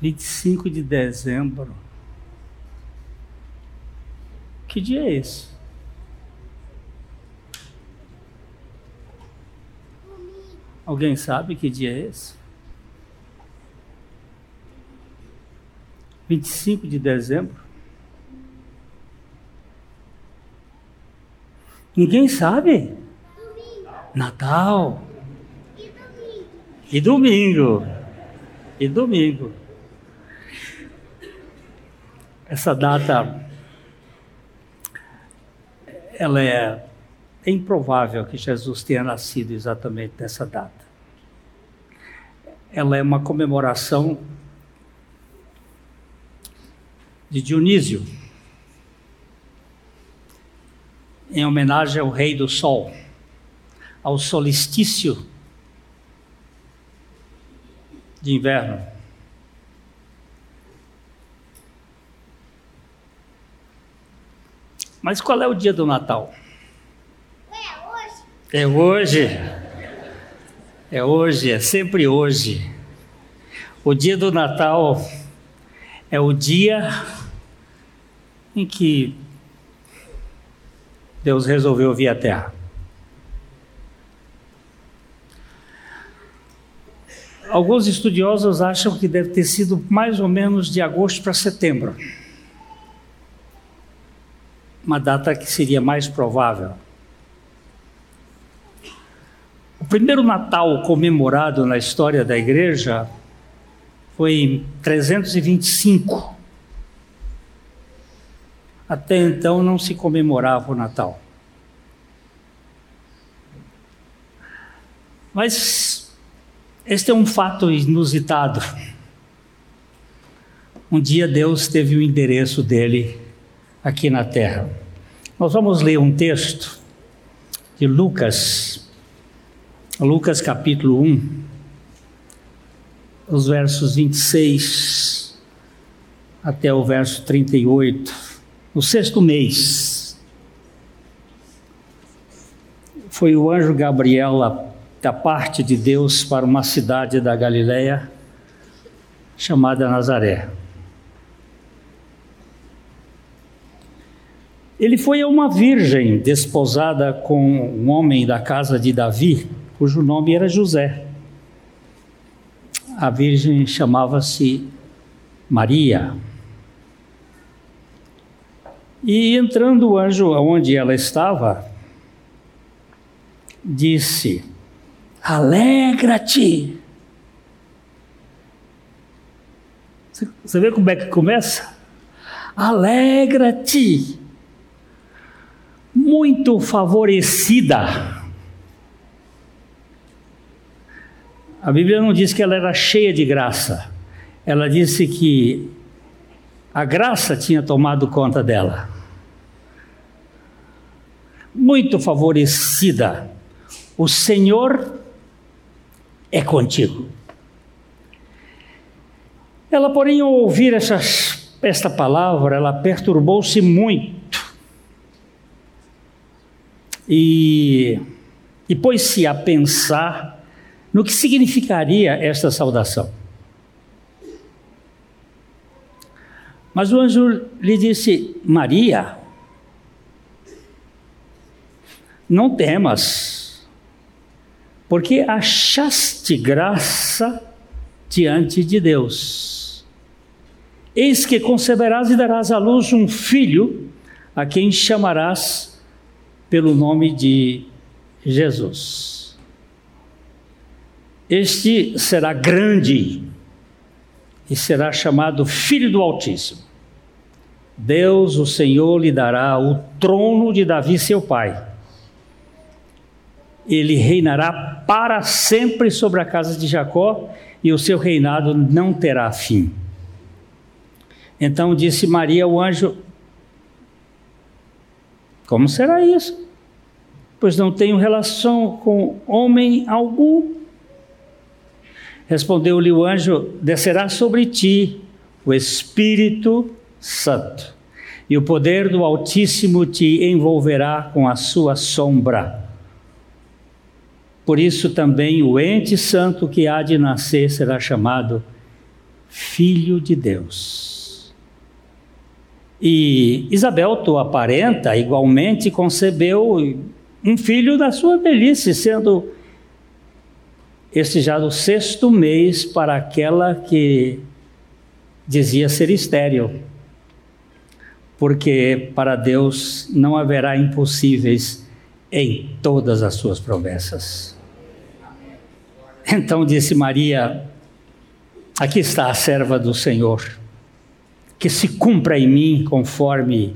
25 de dezembro. Que dia é esse? Alguém sabe que dia é esse? 25 de dezembro? Ninguém sabe? Natal. E domingo. E domingo. Essa data ela é, é improvável que Jesus tenha nascido exatamente nessa data. Ela é uma comemoração de Dionísio, em homenagem ao Rei do Sol, ao solstício de inverno. Mas qual é o dia do Natal? É hoje. É hoje. É hoje, é sempre hoje. O dia do Natal é o dia em que Deus resolveu vir à Terra. Alguns estudiosos acham que deve ter sido mais ou menos de agosto para setembro uma data que seria mais provável. O primeiro Natal comemorado na história da igreja foi em 325. Até então não se comemorava o Natal. Mas este é um fato inusitado. Um dia Deus teve o endereço dele aqui na terra. Nós vamos ler um texto de Lucas, Lucas capítulo 1, os versos 26 até o verso 38, no sexto mês. Foi o anjo Gabriel da parte de Deus para uma cidade da Galiléia chamada Nazaré Ele foi a uma virgem desposada com um homem da casa de Davi, cujo nome era José. A virgem chamava-se Maria. E entrando o anjo aonde ela estava, disse: Alegra-te. Você vê como é que começa? Alegra-te muito favorecida. A Bíblia não diz que ela era cheia de graça, ela disse que a graça tinha tomado conta dela. Muito favorecida. O Senhor é contigo. Ela, porém, ao ouvir essas, esta palavra, ela perturbou-se muito e, e pôs-se a pensar no que significaria esta saudação. Mas o anjo lhe disse: Maria, não temas, porque achaste graça diante de Deus. Eis que conceberás e darás à luz um filho, a quem chamarás pelo nome de Jesus. Este será grande e será chamado Filho do Altíssimo. Deus, o Senhor, lhe dará o trono de Davi, seu pai. Ele reinará para sempre sobre a casa de Jacó e o seu reinado não terá fim. Então disse Maria ao anjo: como será isso? Pois não tenho relação com homem algum. Respondeu-lhe o anjo: Descerá sobre ti o Espírito Santo, e o poder do Altíssimo te envolverá com a sua sombra. Por isso também o ente santo que há de nascer será chamado filho de Deus. E Isabel, tua parenta, igualmente concebeu um filho da sua velhice, sendo este já do sexto mês para aquela que dizia ser estéril. Porque para Deus não haverá impossíveis em todas as suas promessas. Então disse Maria: Aqui está a serva do Senhor, que se cumpra em mim conforme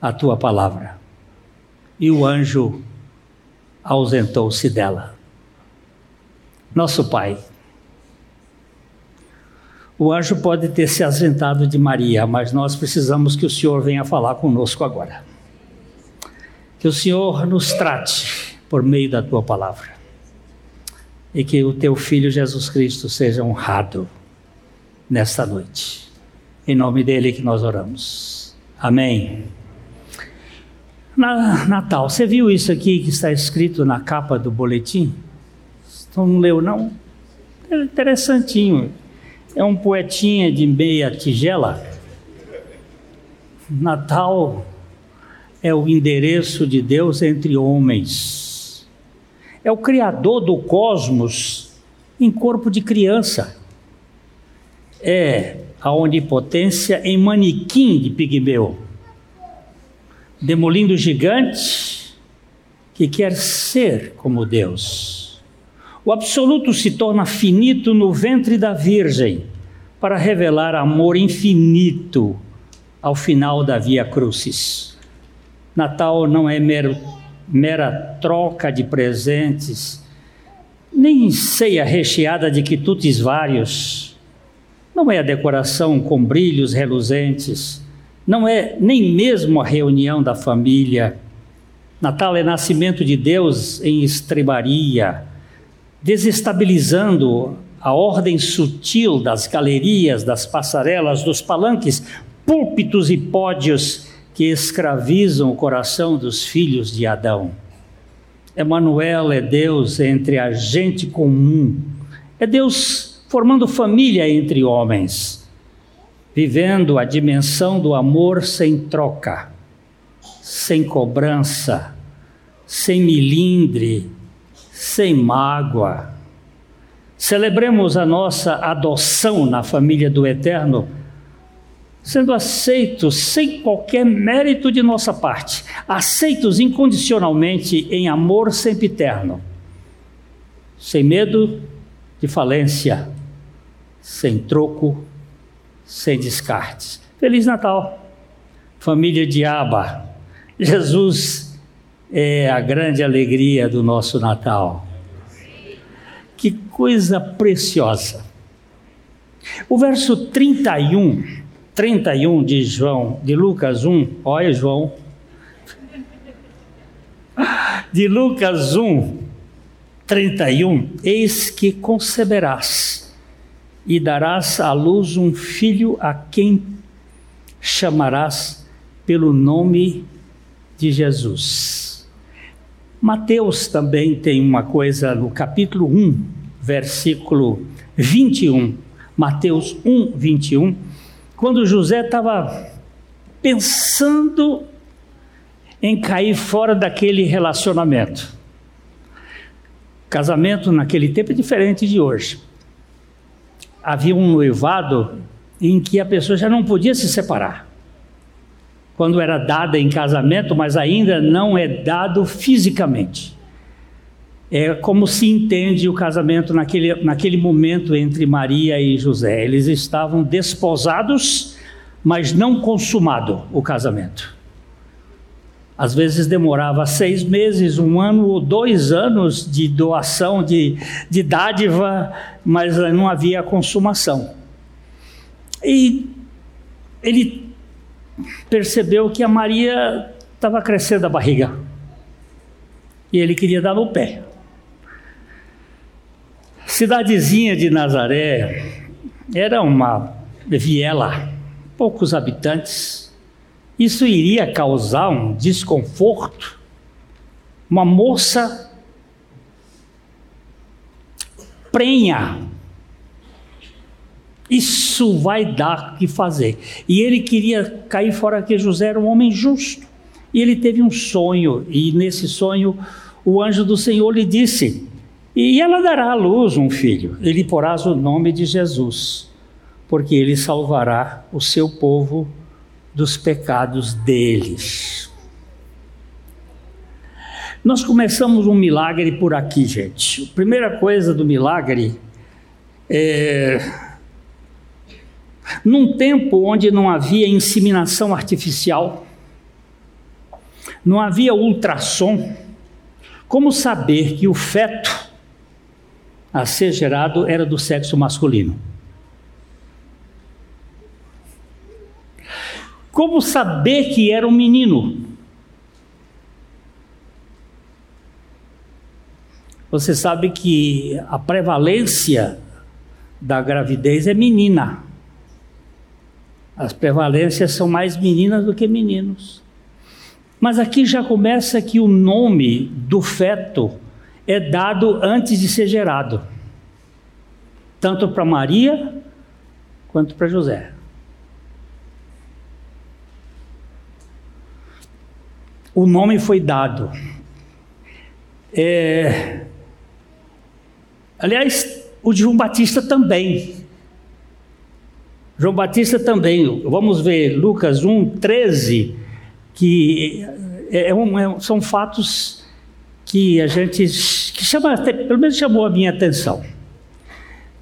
a tua palavra. E o anjo ausentou-se dela. Nosso Pai, o anjo pode ter se ausentado de Maria, mas nós precisamos que o Senhor venha falar conosco agora. Que o Senhor nos trate por meio da tua palavra. E que o teu filho Jesus Cristo seja honrado nesta noite. Em nome dele que nós oramos. Amém. Na, Natal, você viu isso aqui que está escrito na capa do boletim? Não leu, não? É interessantinho. É um poetinha de meia tigela. Natal é o endereço de Deus entre homens. É o Criador do cosmos em corpo de criança. É a onipotência em manequim de pigmeu demolindo o gigante que quer ser como Deus. O absoluto se torna finito no ventre da Virgem para revelar amor infinito ao final da Via Crucis. Natal não é mero, mera troca de presentes, nem ceia recheada de quitutes vários. Não é a decoração com brilhos reluzentes não é nem mesmo a reunião da família. Natal é nascimento de Deus em estrebaria, desestabilizando a ordem sutil das galerias, das passarelas, dos palanques, púlpitos e pódios que escravizam o coração dos filhos de Adão. Emanuel é Deus entre a gente comum. É Deus formando família entre homens vivendo a dimensão do amor sem troca, sem cobrança, sem milindre, sem mágoa. Celebremos a nossa adoção na família do Eterno, sendo aceitos sem qualquer mérito de nossa parte, aceitos incondicionalmente em amor sempiterno, sem medo de falência, sem troco sem descartes. Feliz Natal, família de Aba. Jesus é a grande alegria do nosso Natal. Que coisa preciosa. O verso 31, 31 de João, de Lucas 1, olha João, de Lucas 1, 31, eis que conceberás e darás à luz um filho a quem chamarás pelo nome de Jesus. Mateus também tem uma coisa no capítulo 1, versículo 21. Mateus 1, 21. Quando José estava pensando em cair fora daquele relacionamento. Casamento naquele tempo é diferente de hoje havia um noivado em que a pessoa já não podia se separar. Quando era dada em casamento, mas ainda não é dado fisicamente. É como se entende o casamento naquele, naquele momento entre Maria e José. Eles estavam desposados, mas não consumado o casamento. Às vezes demorava seis meses, um ano ou dois anos de doação, de, de dádiva, mas não havia consumação. E ele percebeu que a Maria estava crescendo a barriga. E ele queria dar no pé. Cidadezinha de Nazaré era uma viela, poucos habitantes isso iria causar um desconforto. Uma moça prenha, Isso vai dar o que fazer. E ele queria cair fora que José era um homem justo. E ele teve um sonho, e nesse sonho o anjo do Senhor lhe disse: E ela dará à luz um filho, ele porás o nome de Jesus, porque ele salvará o seu povo dos pecados deles. Nós começamos um milagre por aqui, gente. A primeira coisa do milagre é. Num tempo onde não havia inseminação artificial, não havia ultrassom, como saber que o feto a ser gerado era do sexo masculino? Como saber que era um menino? Você sabe que a prevalência da gravidez é menina. As prevalências são mais meninas do que meninos. Mas aqui já começa que o nome do feto é dado antes de ser gerado, tanto para Maria quanto para José. O nome foi dado. É... Aliás, o de João Batista também. João Batista também. Vamos ver Lucas 1, 13 que é, é um, é, são fatos que a gente que chama, pelo menos chamou a minha atenção.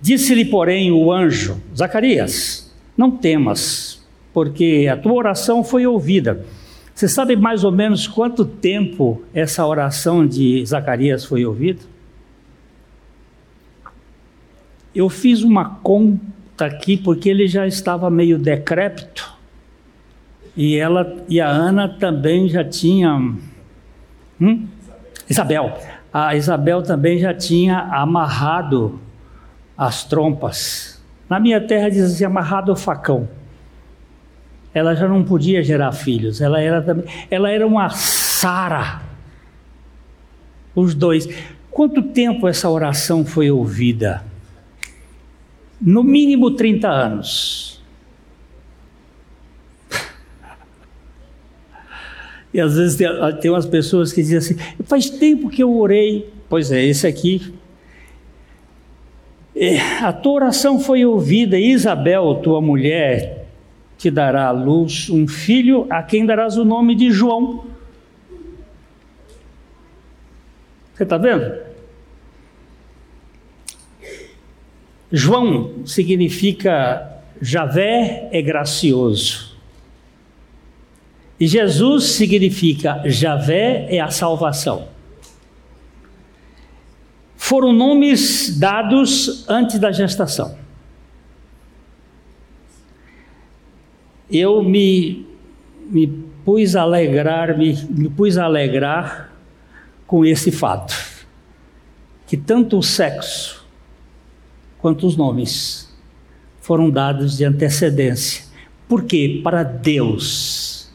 Disse-lhe, porém, o anjo, Zacarias, não temas, porque a tua oração foi ouvida. Você sabe mais ou menos quanto tempo essa oração de Zacarias foi ouvida? Eu fiz uma conta aqui porque ele já estava meio decrépito. E ela e a Ana também já tinham. Hum? Isabel. A Isabel também já tinha amarrado as trompas. Na minha terra diz amarrado o facão. Ela já não podia gerar filhos. Ela era também, ela era uma Sara. Os dois. Quanto tempo essa oração foi ouvida? No mínimo 30 anos. E às vezes tem, tem umas pessoas que dizem assim: faz tempo que eu orei. Pois é, esse aqui. É, a tua oração foi ouvida, Isabel, tua mulher, te dará à luz um filho a quem darás o nome de João. Você está vendo? João significa Javé é gracioso. E Jesus significa Javé é a salvação. Foram nomes dados antes da gestação. Eu me, me pus a alegrar, me, me pus a alegrar com esse fato, que tanto o sexo quanto os nomes foram dados de antecedência. Porque para Deus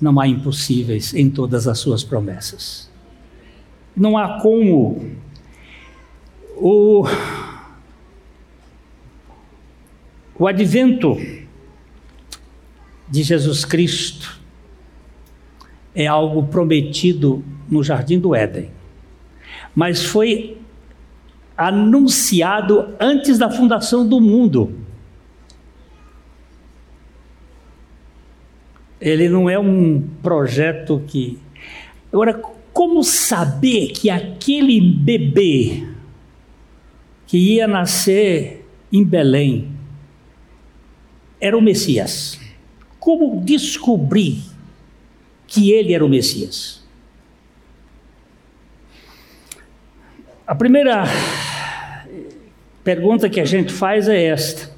não há impossíveis em todas as suas promessas. Não há como o, o advento de Jesus Cristo é algo prometido no jardim do Éden, mas foi anunciado antes da fundação do mundo. Ele não é um projeto que. Agora, como saber que aquele bebê que ia nascer em Belém era o Messias? Como descobrir que ele era o Messias? A primeira pergunta que a gente faz é esta: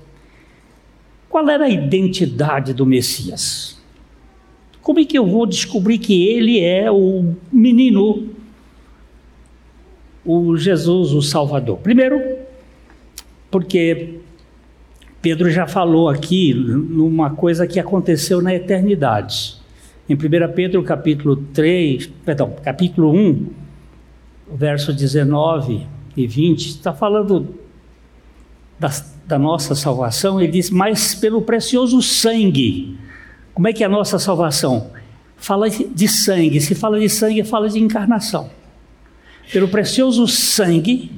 qual era a identidade do Messias? Como é que eu vou descobrir que ele é o menino, o Jesus, o Salvador? Primeiro, porque Pedro já falou aqui numa coisa que aconteceu na eternidade. Em 1 Pedro capítulo 3, perdão, capítulo 1, verso 19 e 20, está falando das da nossa salvação, ele diz, mas pelo precioso sangue. Como é que é a nossa salvação? Fala de sangue. Se fala de sangue, fala de encarnação. Pelo precioso sangue,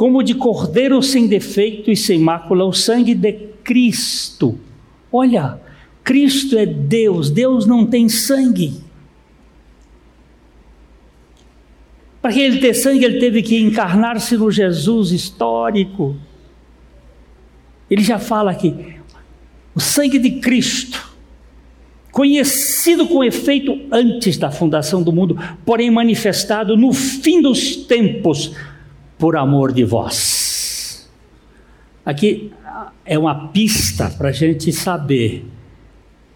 como de cordeiro sem defeito e sem mácula, o sangue de Cristo. Olha, Cristo é Deus, Deus não tem sangue. Para que ele ter sangue, ele teve que encarnar-se no Jesus histórico. Ele já fala aqui, o sangue de Cristo, conhecido com efeito antes da fundação do mundo, porém manifestado no fim dos tempos, por amor de vós. Aqui é uma pista para a gente saber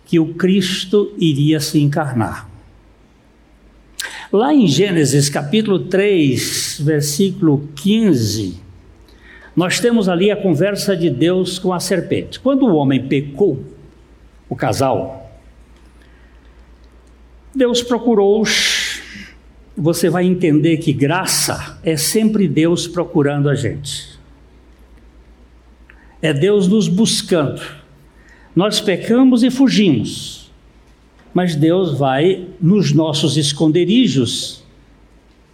que o Cristo iria se encarnar. Lá em Gênesis capítulo 3, versículo 15, nós temos ali a conversa de Deus com a serpente. Quando o homem pecou, o casal, Deus procurou-os. Você vai entender que graça é sempre Deus procurando a gente. É Deus nos buscando. Nós pecamos e fugimos mas Deus vai nos nossos esconderijos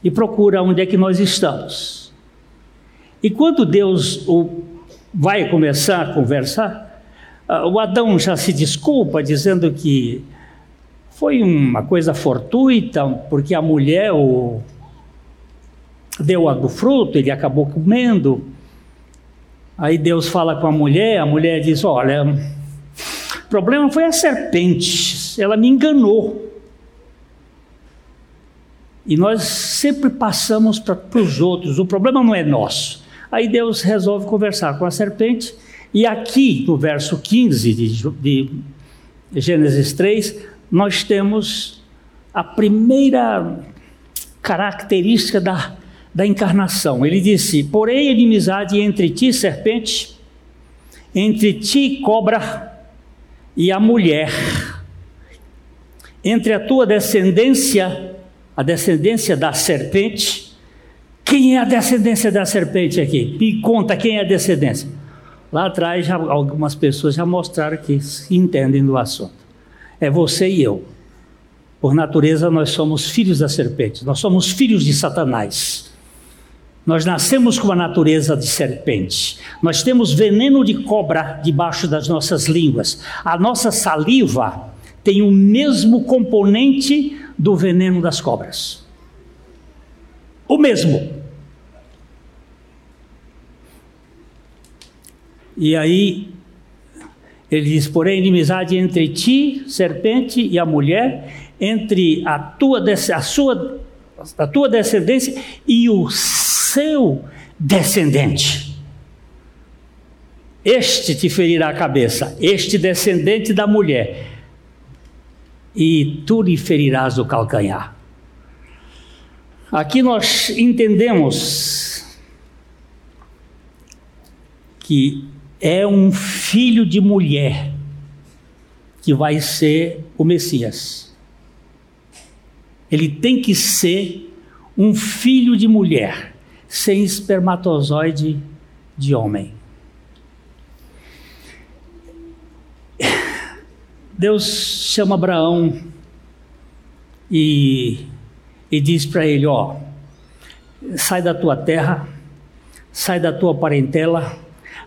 e procura onde é que nós estamos. E quando Deus vai começar a conversar, ah, o Adão já se desculpa, dizendo que foi uma coisa fortuita, porque a mulher o deu a do fruto, ele acabou comendo. Aí Deus fala com a mulher, a mulher diz: Olha, o problema foi a serpente ela me enganou. E nós sempre passamos para os outros, o problema não é nosso. Aí Deus resolve conversar com a serpente, e aqui no verso 15 de, de Gênesis 3, nós temos a primeira característica da, da encarnação. Ele disse: Porém, inimizade entre ti, serpente, entre ti, cobra, e a mulher entre a tua descendência, a descendência da serpente. Quem é a descendência da serpente aqui? Me conta quem é a descendência. Lá atrás, já, algumas pessoas já mostraram que entendem do assunto. É você e eu. Por natureza, nós somos filhos da serpente, nós somos filhos de Satanás. Nós nascemos com a natureza de serpente. Nós temos veneno de cobra debaixo das nossas línguas. A nossa saliva tem o mesmo componente do veneno das cobras. O mesmo. E aí ele diz: porém, inimizade entre ti, serpente, e a mulher, entre a tua, a sua, a tua descendência e o seu descendente. Este te ferirá a cabeça, este descendente da mulher e tu lhe ferirás o calcanhar. Aqui nós entendemos que é um filho de mulher que vai ser o Messias. Ele tem que ser um filho de mulher, sem espermatozoide de homem. Deus chama Abraão e, e diz para ele: Ó, sai da tua terra, sai da tua parentela,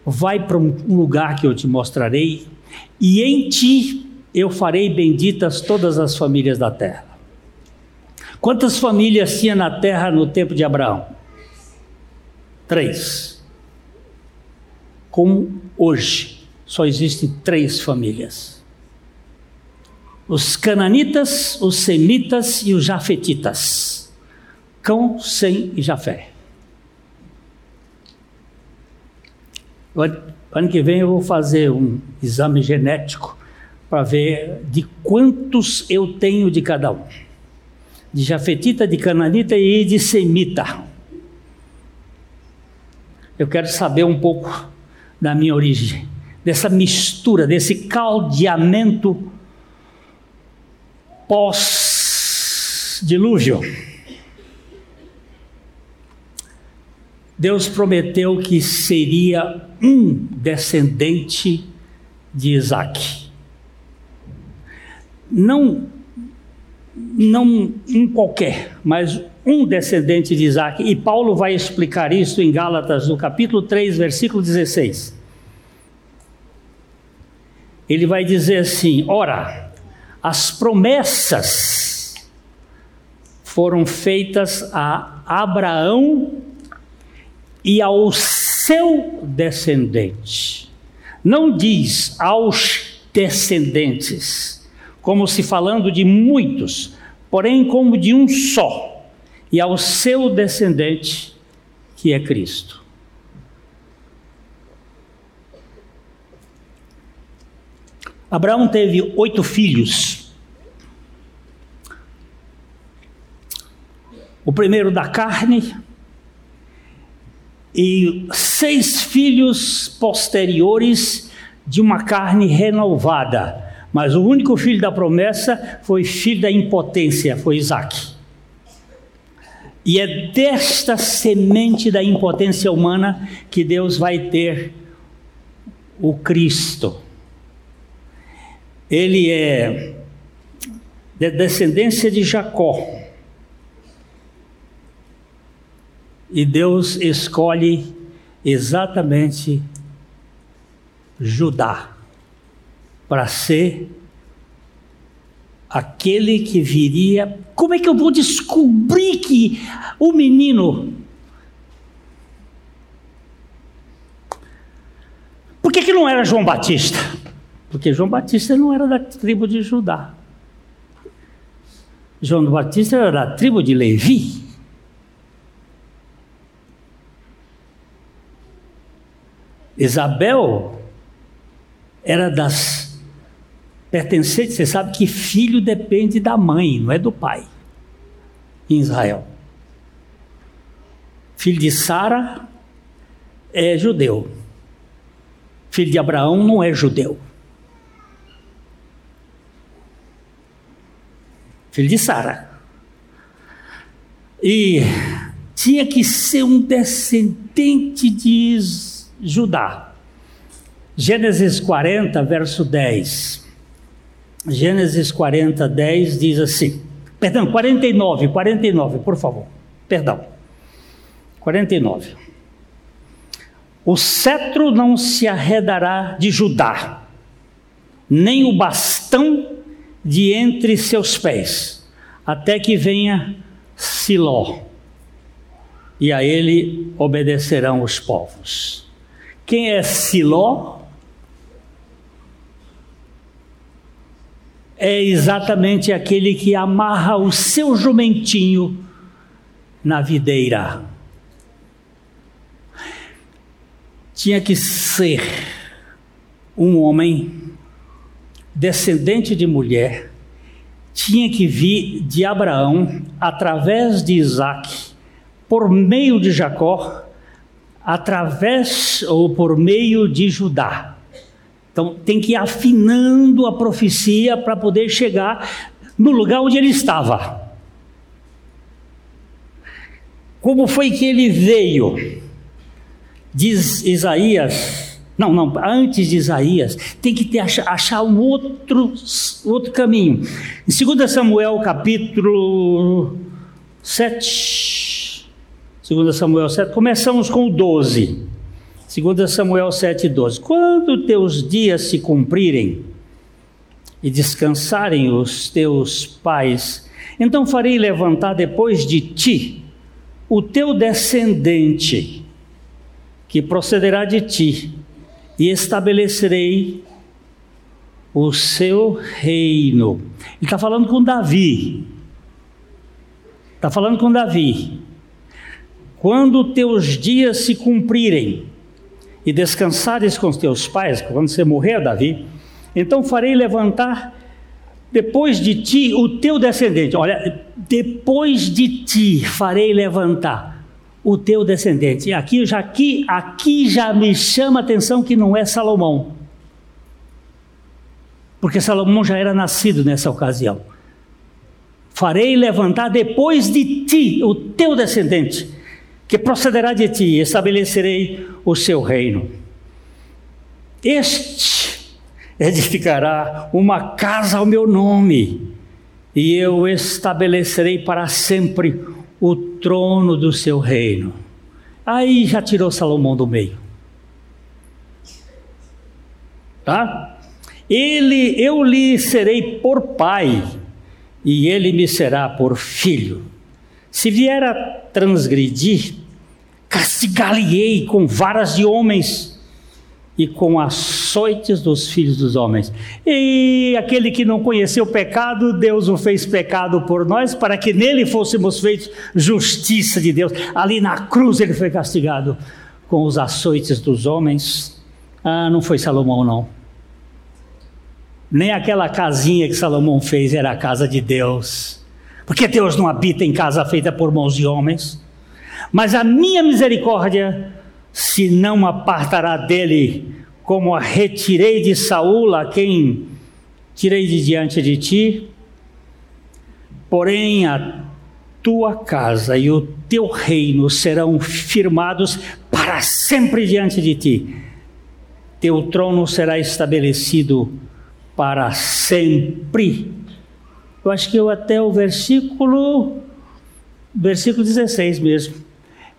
vai para um lugar que eu te mostrarei, e em ti eu farei benditas todas as famílias da terra. Quantas famílias tinha na terra no tempo de Abraão? Três. Como hoje, só existem três famílias os cananitas, os semitas e os jafetitas. Cão, Sem e Jafé. Ano que vem eu vou fazer um exame genético para ver de quantos eu tenho de cada um. De jafetita, de cananita e de semita. Eu quero saber um pouco da minha origem, dessa mistura, desse caldeamento pós-dilúvio. Deus prometeu que seria um descendente de Isaac. Não, não um qualquer, mas um descendente de Isaac. E Paulo vai explicar isso em Gálatas, no capítulo 3, versículo 16. Ele vai dizer assim: ora, as promessas foram feitas a Abraão e ao seu descendente. Não diz aos descendentes, como se falando de muitos, porém como de um só, e ao seu descendente, que é Cristo. Abraão teve oito filhos. O primeiro da carne, e seis filhos posteriores de uma carne renovada. Mas o único filho da promessa foi filho da impotência, foi Isaac. E é desta semente da impotência humana que Deus vai ter o Cristo. Ele é de descendência de Jacó. E Deus escolhe exatamente Judá para ser aquele que viria. Como é que eu vou descobrir que o menino. Por que, que não era João Batista? Porque João Batista não era da tribo de Judá. João Batista era da tribo de Levi. Isabel era das pertencentes, você sabe que filho depende da mãe, não é do pai, em Israel. Filho de Sara é judeu, filho de Abraão não é judeu. Filho de Sara. E tinha que ser um descendente de Israel Judá. Gênesis 40, verso 10. Gênesis 40, 10 diz assim. Perdão, 49, 49, por favor. Perdão. 49. O cetro não se arredará de Judá, nem o bastão de entre seus pés, até que venha Siló, e a ele obedecerão os povos. Quem é Siló? É exatamente aquele que amarra o seu jumentinho na videira. Tinha que ser um homem descendente de mulher, tinha que vir de Abraão através de Isaac, por meio de Jacó, através ou por meio de Judá. Então tem que ir afinando a profecia para poder chegar no lugar onde ele estava. Como foi que ele veio? Diz Isaías, não, não, antes de Isaías, tem que ter, achar, um outro, outro caminho. Em 2 Samuel capítulo 7, 2 Samuel 7, começamos com o 12. 2 Samuel 7, 12. Quando teus dias se cumprirem e descansarem os teus pais, então farei levantar depois de ti o teu descendente, que procederá de ti, e estabelecerei o seu reino. Ele está falando com Davi. Está falando com Davi. Quando teus dias se cumprirem e descansares com os teus pais, quando você morrer, Davi, então farei levantar depois de ti o teu descendente. Olha, depois de ti farei levantar o teu descendente. E aqui já aqui, aqui já me chama a atenção que não é Salomão. Porque Salomão já era nascido nessa ocasião. Farei levantar depois de ti o teu descendente que procederá de ti, estabelecerei o seu reino. Este edificará uma casa ao meu nome, e eu estabelecerei para sempre o trono do seu reino. Aí já tirou Salomão do meio. Tá? Ele, eu lhe serei por pai, e ele me será por filho. Se vier a transgredir, castigá-lo-ei com varas de homens e com açoites dos filhos dos homens. E aquele que não conheceu o pecado, Deus o fez pecado por nós, para que nele fôssemos feitos justiça de Deus. Ali na cruz ele foi castigado com os açoites dos homens. Ah, não foi Salomão, não. Nem aquela casinha que Salomão fez era a casa de Deus. Porque Deus não habita em casa feita por mãos de homens. Mas a minha misericórdia se não apartará dele, como a retirei de Saul, a quem tirei de diante de ti. Porém, a tua casa e o teu reino serão firmados para sempre diante de ti. Teu trono será estabelecido para sempre. Eu acho que eu até o versículo versículo 16 mesmo.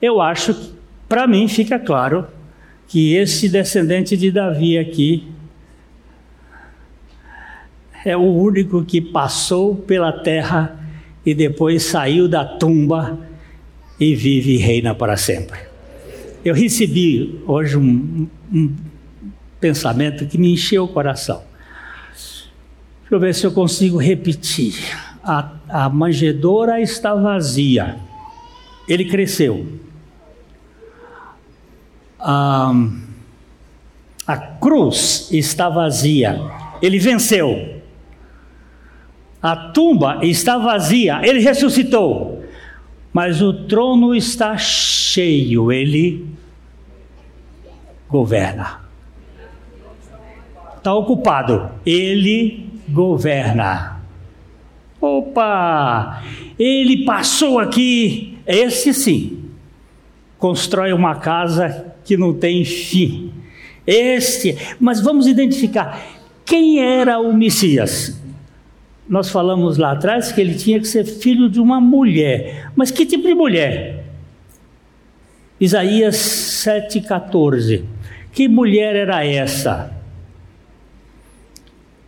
Eu acho para mim fica claro que esse descendente de Davi aqui é o único que passou pela terra e depois saiu da tumba e vive e reina para sempre. Eu recebi hoje um, um pensamento que me encheu o coração. Deixa eu ver se eu consigo repetir. A, a manjedoura está vazia. Ele cresceu a, a cruz está vazia, ele venceu. A tumba está vazia, ele ressuscitou. Mas o trono está cheio, ele governa. Está ocupado, ele governa. Opa! Ele passou aqui, esse sim, constrói uma casa que não tem fim. Este, mas vamos identificar quem era o Messias. Nós falamos lá atrás que ele tinha que ser filho de uma mulher. Mas que tipo de mulher? Isaías 7,14. Que mulher era essa?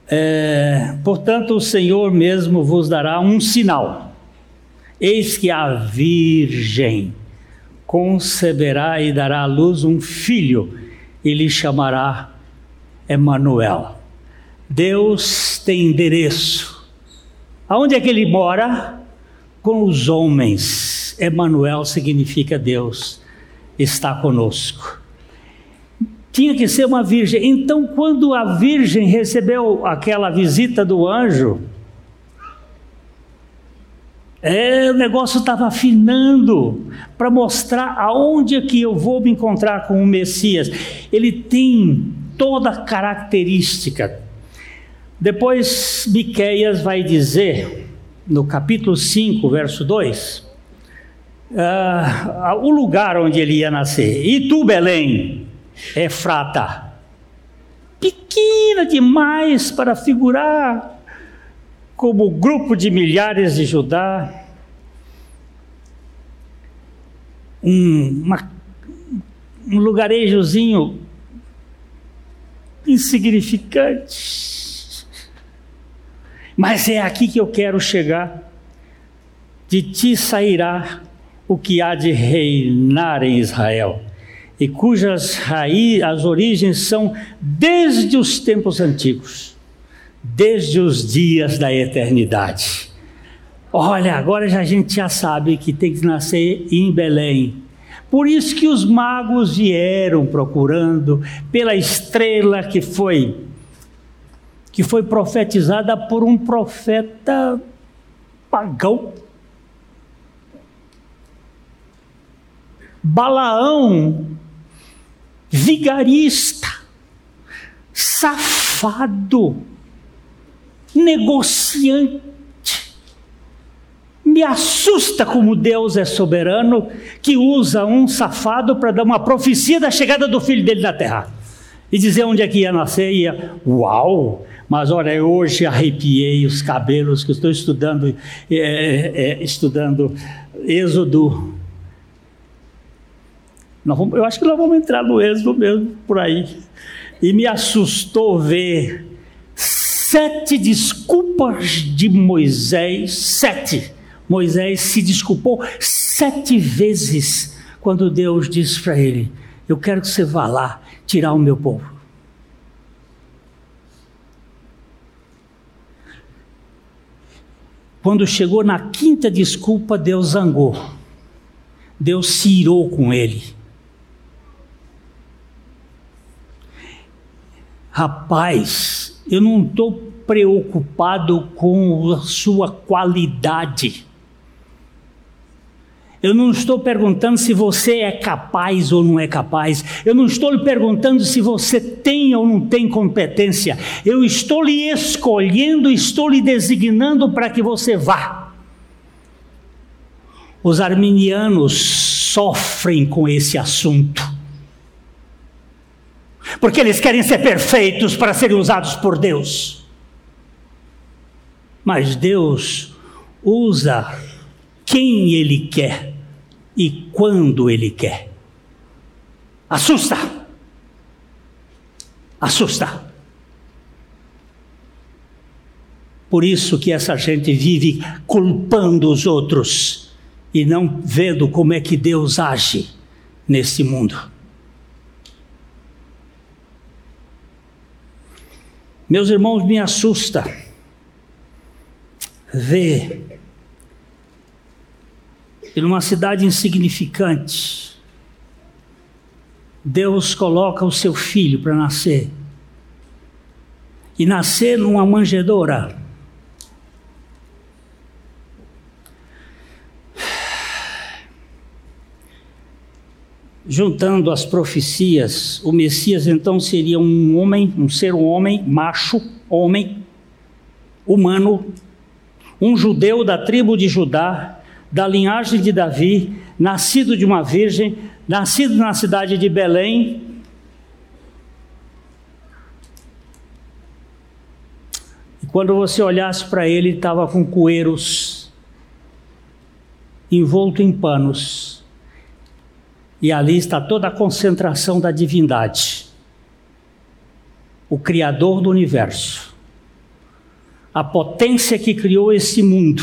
É, portanto, o Senhor mesmo vos dará um sinal. Eis que a Virgem conceberá e dará à luz um filho e lhe chamará Emanuel. Deus tem endereço. Aonde é que ele mora? Com os homens. Emanuel significa Deus está conosco. Tinha que ser uma virgem. Então, quando a virgem recebeu aquela visita do anjo, é, o negócio estava afinando para mostrar aonde é que eu vou me encontrar com o Messias. Ele tem toda a característica. Depois Miqueias vai dizer, no capítulo 5, verso 2, uh, ah, o lugar onde ele ia nascer. E tu, Belém, é frata, pequena demais para figurar como grupo de milhares de Judá, um, uma, um lugarejozinho insignificante. Mas é aqui que eu quero chegar. De ti sairá o que há de reinar em Israel, e cujas raízes, as origens são desde os tempos antigos desde os dias da eternidade. Olha, agora já a gente já sabe que tem que nascer em Belém. Por isso que os magos vieram procurando pela estrela que foi que foi profetizada por um profeta pagão. Balaão, vigarista, safado, negociante. Me assusta como Deus é soberano, que usa um safado para dar uma profecia da chegada do filho dele na terra. E dizer onde é que ia nascer, ia, uau! Mas olha, eu hoje arrepiei os cabelos que estou estudando, é, é, estudando Êxodo. Vamos, eu acho que nós vamos entrar no Êxodo mesmo, por aí. E me assustou ver sete desculpas de Moisés, sete. Moisés se desculpou sete vezes quando Deus disse para ele: Eu quero que você vá lá tirar o meu povo. Quando chegou na quinta desculpa, Deus zangou. Deus se irou com ele. Rapaz, eu não estou preocupado com a sua qualidade. Eu não estou perguntando se você é capaz ou não é capaz. Eu não estou lhe perguntando se você tem ou não tem competência. Eu estou lhe escolhendo, estou lhe designando para que você vá. Os arminianos sofrem com esse assunto. Porque eles querem ser perfeitos para serem usados por Deus. Mas Deus usa quem Ele quer e quando Ele quer. Assusta! Assusta! Por isso que essa gente vive culpando os outros e não vendo como é que Deus age nesse mundo. Meus irmãos, me assusta ver e numa cidade insignificante, Deus coloca o seu filho para nascer. E nascer numa manjedoura. Juntando as profecias, o Messias então seria um homem, um ser homem, macho, homem, humano, um judeu da tribo de Judá, da linhagem de Davi, nascido de uma virgem, nascido na cidade de Belém. E quando você olhasse para ele, estava com coeiros, envolto em panos. E ali está toda a concentração da divindade. O Criador do universo. A potência que criou esse mundo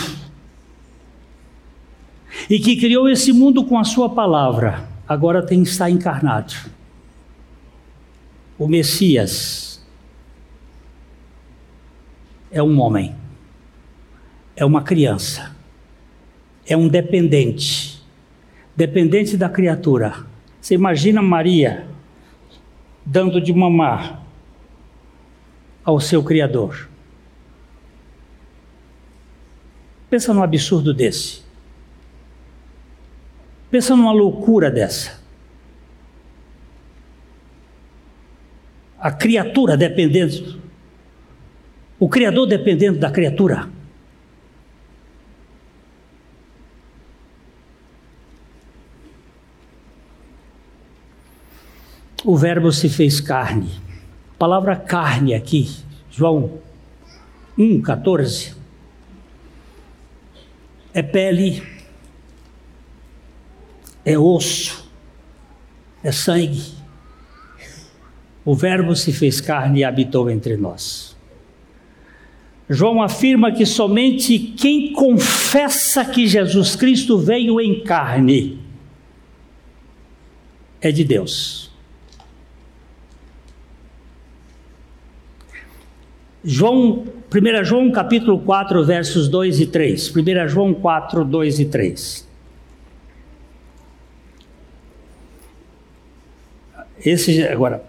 e que criou esse mundo com a sua palavra, agora tem estar encarnado. O Messias é um homem, é uma criança, é um dependente, dependente da criatura. Você imagina Maria dando de mamar ao seu Criador. Pensa num absurdo desse. Pensa numa loucura dessa. A criatura dependendo, o Criador dependendo da criatura. O Verbo se fez carne. A palavra carne aqui, João 1, 14, é pele é osso, é sangue. O Verbo se fez carne e habitou entre nós. João afirma que somente quem confessa que Jesus Cristo veio em carne é de Deus. João, 1 João capítulo 4, versos 2 e 3. 1 João 4, 2 e 3. Esse agora.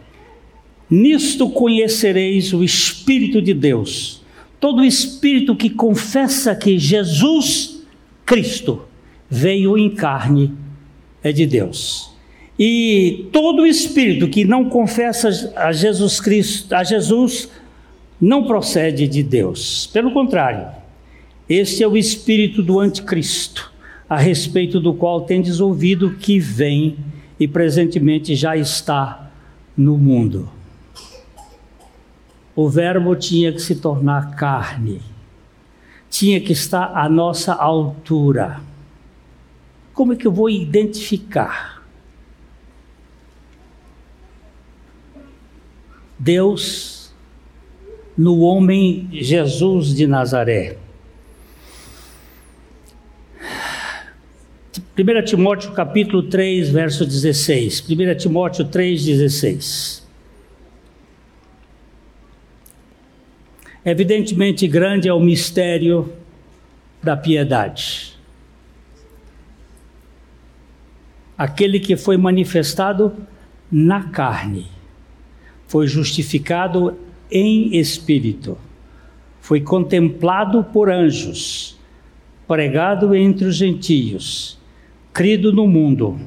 Nisto conhecereis o Espírito de Deus. Todo espírito que confessa que Jesus Cristo veio em carne é de Deus. E todo espírito que não confessa a Jesus Cristo, a Jesus, não procede de Deus. Pelo contrário, Este é o espírito do anticristo, a respeito do qual tendes ouvido que vem e presentemente já está no mundo. O Verbo tinha que se tornar carne, tinha que estar à nossa altura. Como é que eu vou identificar? Deus no homem Jesus de Nazaré. 1 Timóteo capítulo 3, verso 16. 1 Timóteo 3, 16. Evidentemente grande é o mistério da piedade. Aquele que foi manifestado na carne, foi justificado em espírito, foi contemplado por anjos, pregado entre os gentios crido no mundo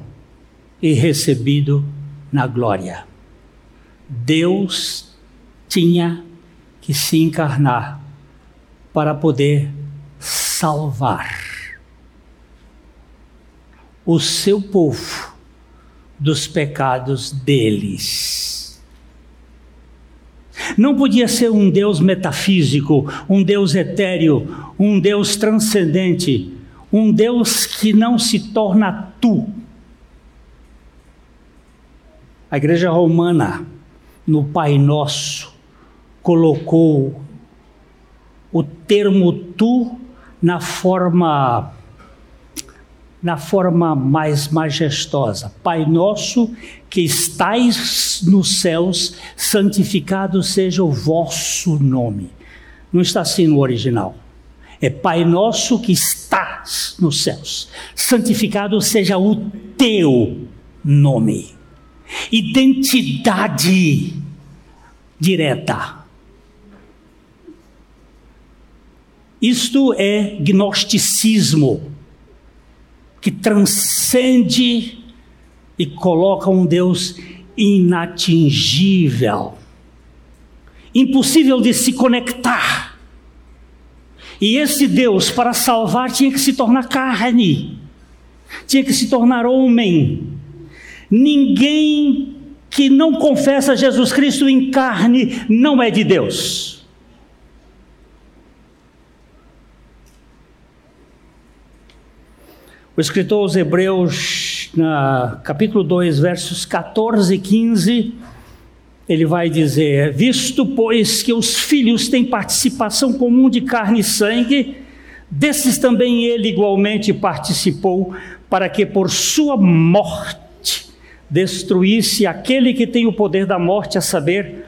e recebido na glória. Deus tinha que se encarnar para poder salvar o seu povo dos pecados deles. Não podia ser um Deus metafísico, um Deus etéreo, um Deus transcendente um Deus que não se torna tu. A igreja romana, no Pai Nosso, colocou o termo tu na forma na forma mais majestosa. Pai nosso que estais nos céus, santificado seja o vosso nome. Não está assim no original. É Pai nosso que estás nos céus, santificado seja o teu nome. Identidade direta. Isto é gnosticismo que transcende e coloca um Deus inatingível, impossível de se conectar e esse Deus, para salvar, tinha que se tornar carne, tinha que se tornar homem. Ninguém que não confessa Jesus Cristo em carne não é de Deus. O escritor aos Hebreus, na capítulo 2, versos 14 e 15, ele vai dizer: Visto, pois, que os filhos têm participação comum de carne e sangue, desses também ele igualmente participou, para que por sua morte destruísse aquele que tem o poder da morte, a saber,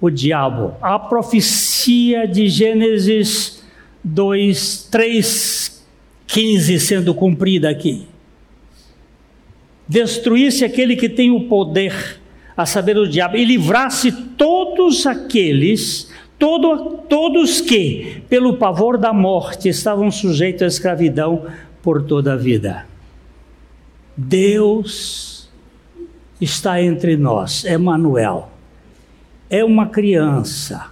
o diabo. A profecia de Gênesis 2, 3, 15 sendo cumprida aqui. Destruísse aquele que tem o poder a saber, o diabo, e livrasse todos aqueles, todo, todos que, pelo pavor da morte, estavam sujeitos à escravidão por toda a vida. Deus está entre nós, Emmanuel. É uma criança.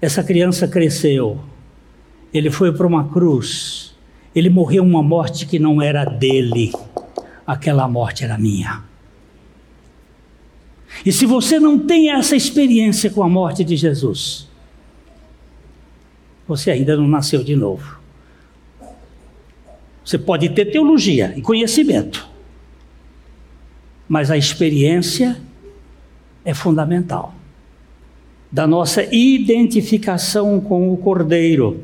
Essa criança cresceu. Ele foi para uma cruz. Ele morreu uma morte que não era dele. Aquela morte era minha. E se você não tem essa experiência com a morte de Jesus, você ainda não nasceu de novo. Você pode ter teologia e conhecimento, mas a experiência é fundamental da nossa identificação com o Cordeiro.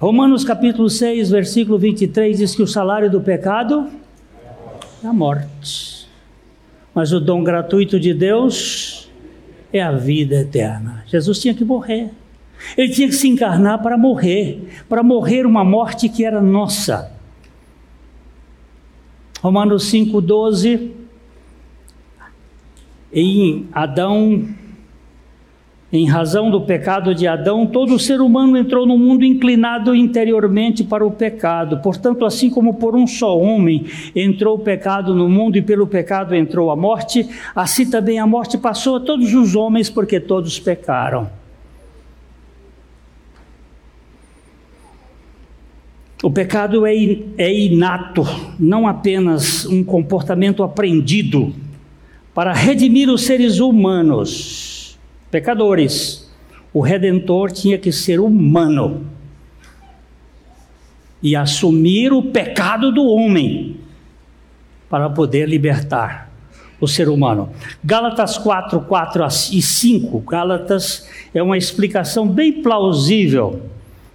Romanos capítulo 6, versículo 23 diz que o salário do pecado é a morte mas o dom gratuito de Deus é a vida eterna. Jesus tinha que morrer. Ele tinha que se encarnar para morrer, para morrer uma morte que era nossa. Romanos 5,12. Em Adão em razão do pecado de Adão, todo ser humano entrou no mundo inclinado interiormente para o pecado. Portanto, assim como por um só homem entrou o pecado no mundo e pelo pecado entrou a morte, assim também a morte passou a todos os homens, porque todos pecaram. O pecado é, é inato, não apenas um comportamento aprendido para redimir os seres humanos, pecadores. O redentor tinha que ser humano e assumir o pecado do homem para poder libertar o ser humano. Gálatas 4, 4 e 5. Gálatas é uma explicação bem plausível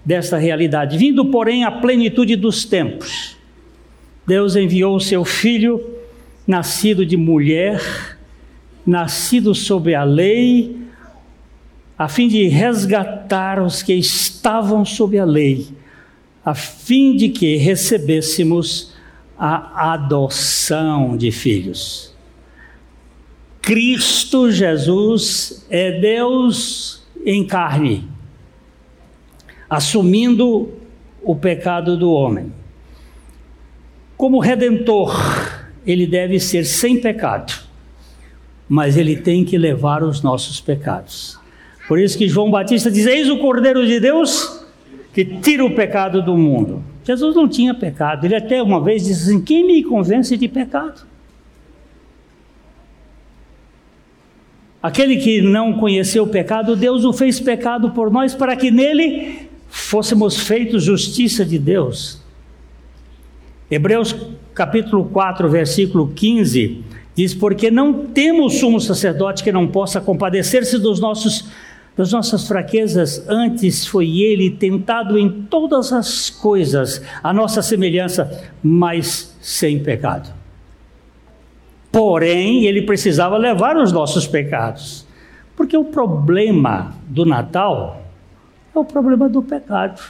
desta realidade. Vindo, porém, à plenitude dos tempos, Deus enviou o seu filho, nascido de mulher, nascido sob a lei, a fim de resgatar os que estavam sob a lei a fim de que recebêssemos a adoção de filhos. Cristo Jesus é Deus em carne, assumindo o pecado do homem. Como redentor, ele deve ser sem pecado, mas ele tem que levar os nossos pecados. Por isso que João Batista diz: Eis o Cordeiro de Deus que tira o pecado do mundo. Jesus não tinha pecado. Ele até uma vez disse assim: Quem me convence de pecado? Aquele que não conheceu o pecado, Deus o fez pecado por nós para que nele fôssemos feitos justiça de Deus. Hebreus capítulo 4, versículo 15 diz: Porque não temos sumo sacerdote que não possa compadecer-se dos nossos das nossas fraquezas, antes foi ele tentado em todas as coisas, a nossa semelhança, mas sem pecado. Porém, ele precisava levar os nossos pecados, porque o problema do Natal é o problema do pecado.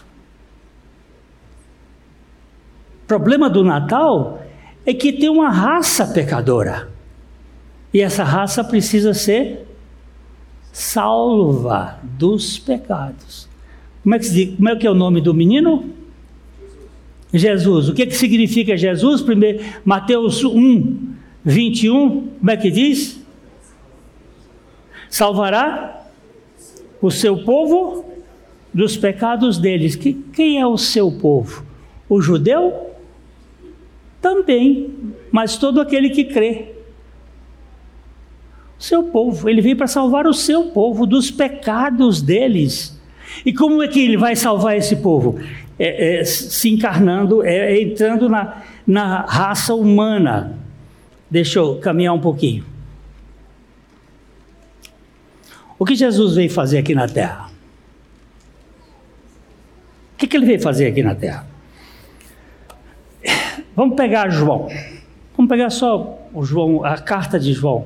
O problema do Natal é que tem uma raça pecadora. E essa raça precisa ser salva dos pecados. Como é que, diz, como é, que é o nome do menino? Jesus. O que, é que significa Jesus? Primeiro, Mateus 1, 21, como é que diz? Salvará o seu povo dos pecados deles. Que, quem é o seu povo? O judeu? Também, mas todo aquele que crê seu povo. Ele veio para salvar o seu povo dos pecados deles. E como é que ele vai salvar esse povo? É, é, se encarnando, é, é, entrando na, na raça humana. Deixa eu caminhar um pouquinho. O que Jesus veio fazer aqui na terra? O que, que ele veio fazer aqui na terra? Vamos pegar João. Vamos pegar só o João, a carta de João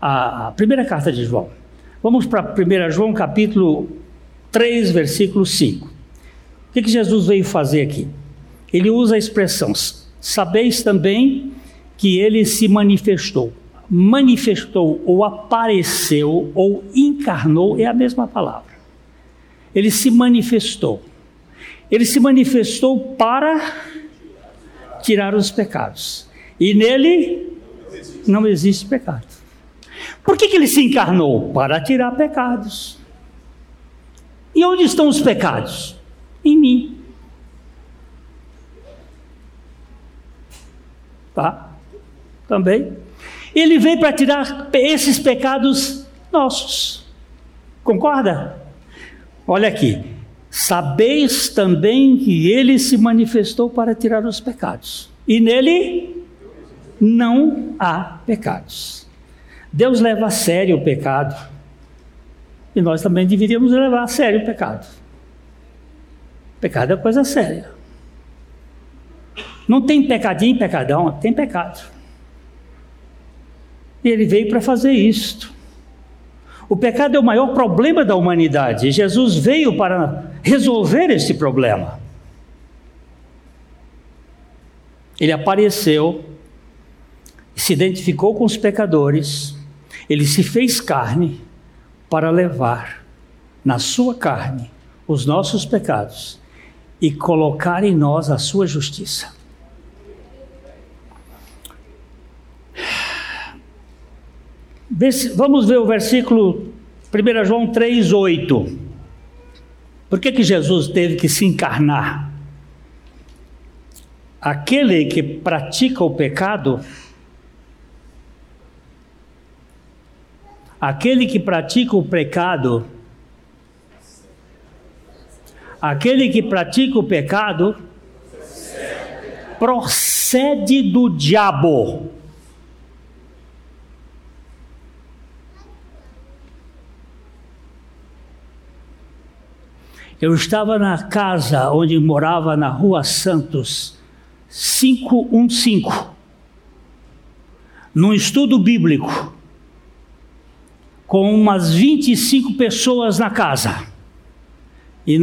a, primeira carta de João. Vamos para 1 João capítulo 3, versículo 5. O que, que Jesus veio fazer aqui? Ele usa a expressão: sabeis também que ele se manifestou. Manifestou ou apareceu ou encarnou é a mesma palavra. Ele se manifestou. Ele se manifestou para tirar os pecados. E nele não existe pecado. Por que, que ele se encarnou? Para tirar pecados. E onde estão os pecados? Em mim. Tá? Também. Ele veio para tirar esses pecados nossos. Concorda? Olha aqui. Sabeis também que ele se manifestou para tirar os pecados. E nele não há pecados. Deus leva a sério o pecado. E nós também deveríamos levar a sério o pecado. Pecado é coisa séria. Não tem pecadinho, pecadão, tem pecado. E ele veio para fazer isto. O pecado é o maior problema da humanidade. E Jesus veio para resolver esse problema. Ele apareceu, se identificou com os pecadores, ele se fez carne para levar na sua carne os nossos pecados e colocar em nós a sua justiça. Vamos ver o versículo 1 João 3, 8. Por que, que Jesus teve que se encarnar? aquele que pratica o pecado, aquele que pratica o pecado, aquele que pratica o pecado, procede do diabo. Eu estava na casa onde morava na Rua Santos, 515, num estudo bíblico, com umas 25 pessoas na casa. E,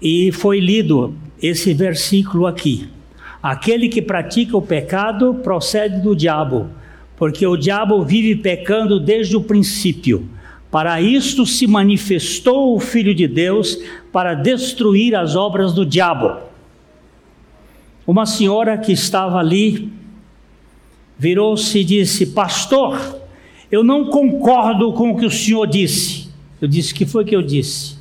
e foi lido esse versículo aqui. Aquele que pratica o pecado procede do diabo, porque o diabo vive pecando desde o princípio. Para isto se manifestou o Filho de Deus para destruir as obras do diabo. Uma senhora que estava ali virou-se e disse: Pastor, eu não concordo com o que o senhor disse. Eu disse: Que foi que eu disse?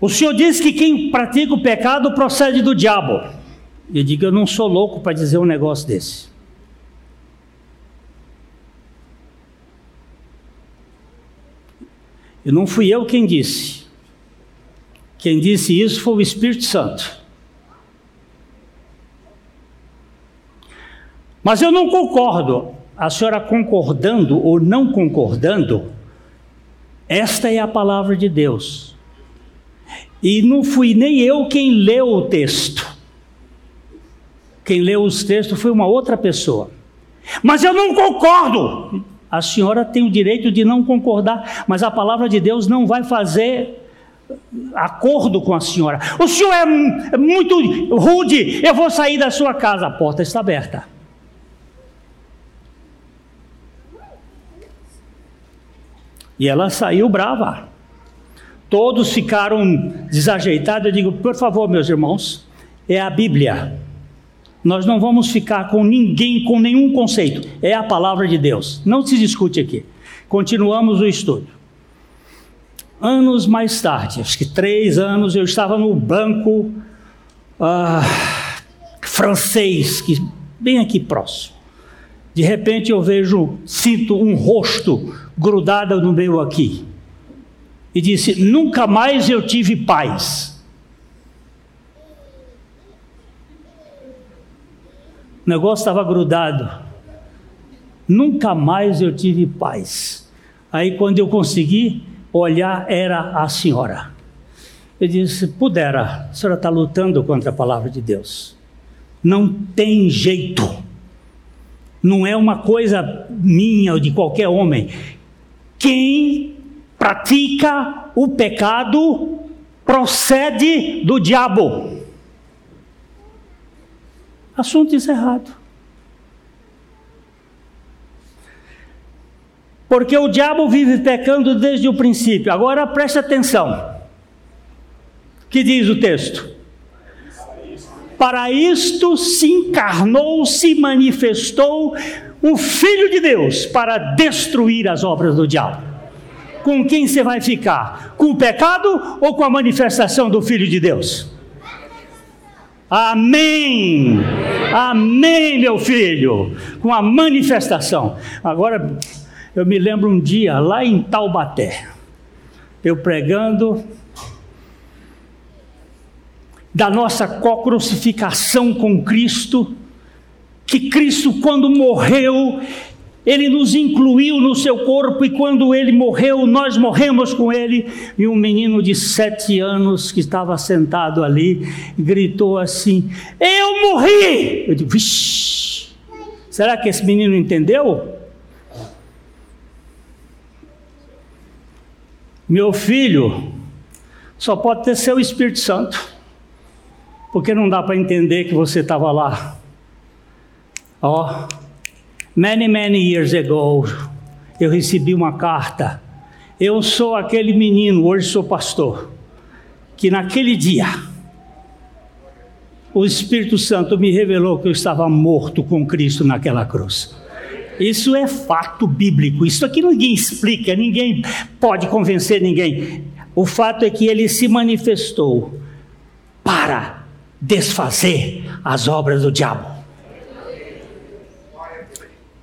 O senhor disse que quem pratica o pecado procede do diabo. Eu digo: Eu não sou louco para dizer um negócio desse. E não fui eu quem disse. Quem disse isso foi o Espírito Santo. Mas eu não concordo. A senhora concordando ou não concordando, esta é a palavra de Deus. E não fui nem eu quem leu o texto. Quem leu os textos foi uma outra pessoa. Mas eu não concordo. A senhora tem o direito de não concordar, mas a palavra de Deus não vai fazer acordo com a senhora. O senhor é muito rude, eu vou sair da sua casa. A porta está aberta. E ela saiu brava. Todos ficaram desajeitados. Eu digo, por favor, meus irmãos, é a Bíblia. Nós não vamos ficar com ninguém, com nenhum conceito. É a palavra de Deus. Não se discute aqui. Continuamos o estudo. Anos mais tarde, acho que três anos, eu estava no banco ah, francês, que bem aqui próximo. De repente eu vejo, sinto um rosto grudado no meu aqui. E disse: Nunca mais eu tive paz. O negócio estava grudado. Nunca mais eu tive paz. Aí, quando eu consegui olhar, era a senhora. Eu disse: Pudera, a senhora está lutando contra a palavra de Deus. Não tem jeito. Não é uma coisa minha ou de qualquer homem. Quem pratica o pecado procede do diabo. Assunto encerrado. Porque o diabo vive pecando desde o princípio. Agora preste atenção. Que diz o texto? Para isto se encarnou, se manifestou o Filho de Deus para destruir as obras do diabo. Com quem você vai ficar? Com o pecado ou com a manifestação do Filho de Deus? Amém! Amém, meu filho! Com a manifestação. Agora, eu me lembro um dia lá em Taubaté, eu pregando da nossa co-crucificação com Cristo, que Cristo, quando morreu, ele nos incluiu no seu corpo e quando ele morreu, nós morremos com ele. E um menino de sete anos que estava sentado ali gritou assim: Eu morri! Eu digo: Vixe, será que esse menino entendeu? Meu filho, só pode ter seu Espírito Santo, porque não dá para entender que você estava lá. Ó. Oh, Many, many years ago, eu recebi uma carta. Eu sou aquele menino, hoje sou pastor, que naquele dia o Espírito Santo me revelou que eu estava morto com Cristo naquela cruz. Isso é fato bíblico. Isso aqui ninguém explica, ninguém pode convencer ninguém. O fato é que ele se manifestou para desfazer as obras do diabo.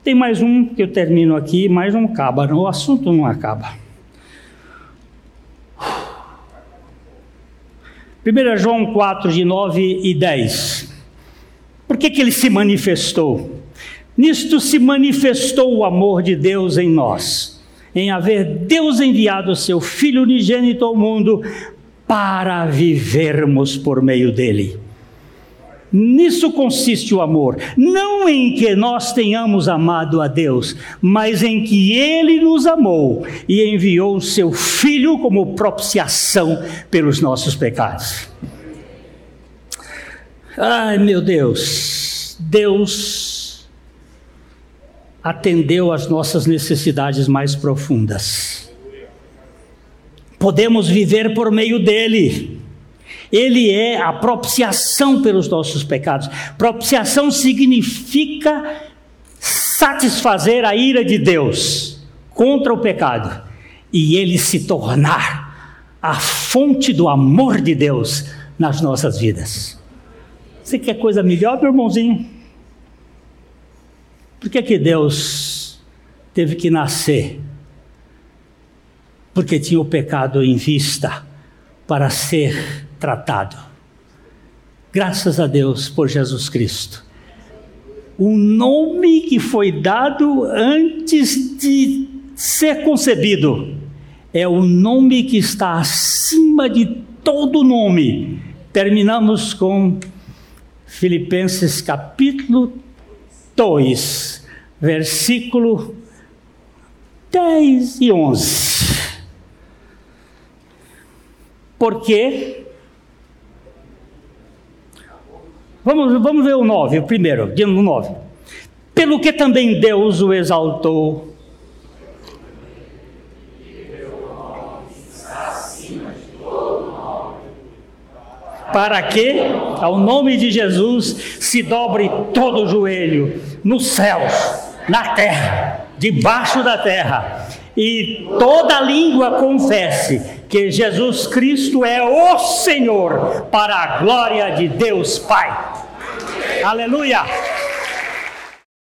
Tem mais um que eu termino aqui, mas não acaba, o assunto não acaba. 1 João 4, de 9 e 10. Por que, que ele se manifestou? Nisto se manifestou o amor de Deus em nós, em haver Deus enviado o seu Filho unigênito ao mundo para vivermos por meio dele. Nisso consiste o amor, não em que nós tenhamos amado a Deus, mas em que Ele nos amou e enviou o seu Filho como propiciação pelos nossos pecados. Ai meu Deus, Deus atendeu às nossas necessidades mais profundas. Podemos viver por meio dele. Ele é a propiciação pelos nossos pecados. Propiciação significa satisfazer a ira de Deus contra o pecado e ele se tornar a fonte do amor de Deus nas nossas vidas. Você quer coisa melhor, meu irmãozinho? Por que, que Deus teve que nascer? Porque tinha o pecado em vista para ser tratado. Graças a Deus por Jesus Cristo. O nome que foi dado antes de ser concebido é o nome que está acima de todo nome. Terminamos com Filipenses capítulo 2, versículo 10 e 11. Porque. Vamos, vamos ver o 9, o primeiro, de 9. Pelo que também Deus o exaltou. Para que ao nome de Jesus se dobre todo o joelho, nos céus, na terra, debaixo da terra, e toda língua confesse que Jesus Cristo é o Senhor, para a glória de Deus Pai. Aleluia!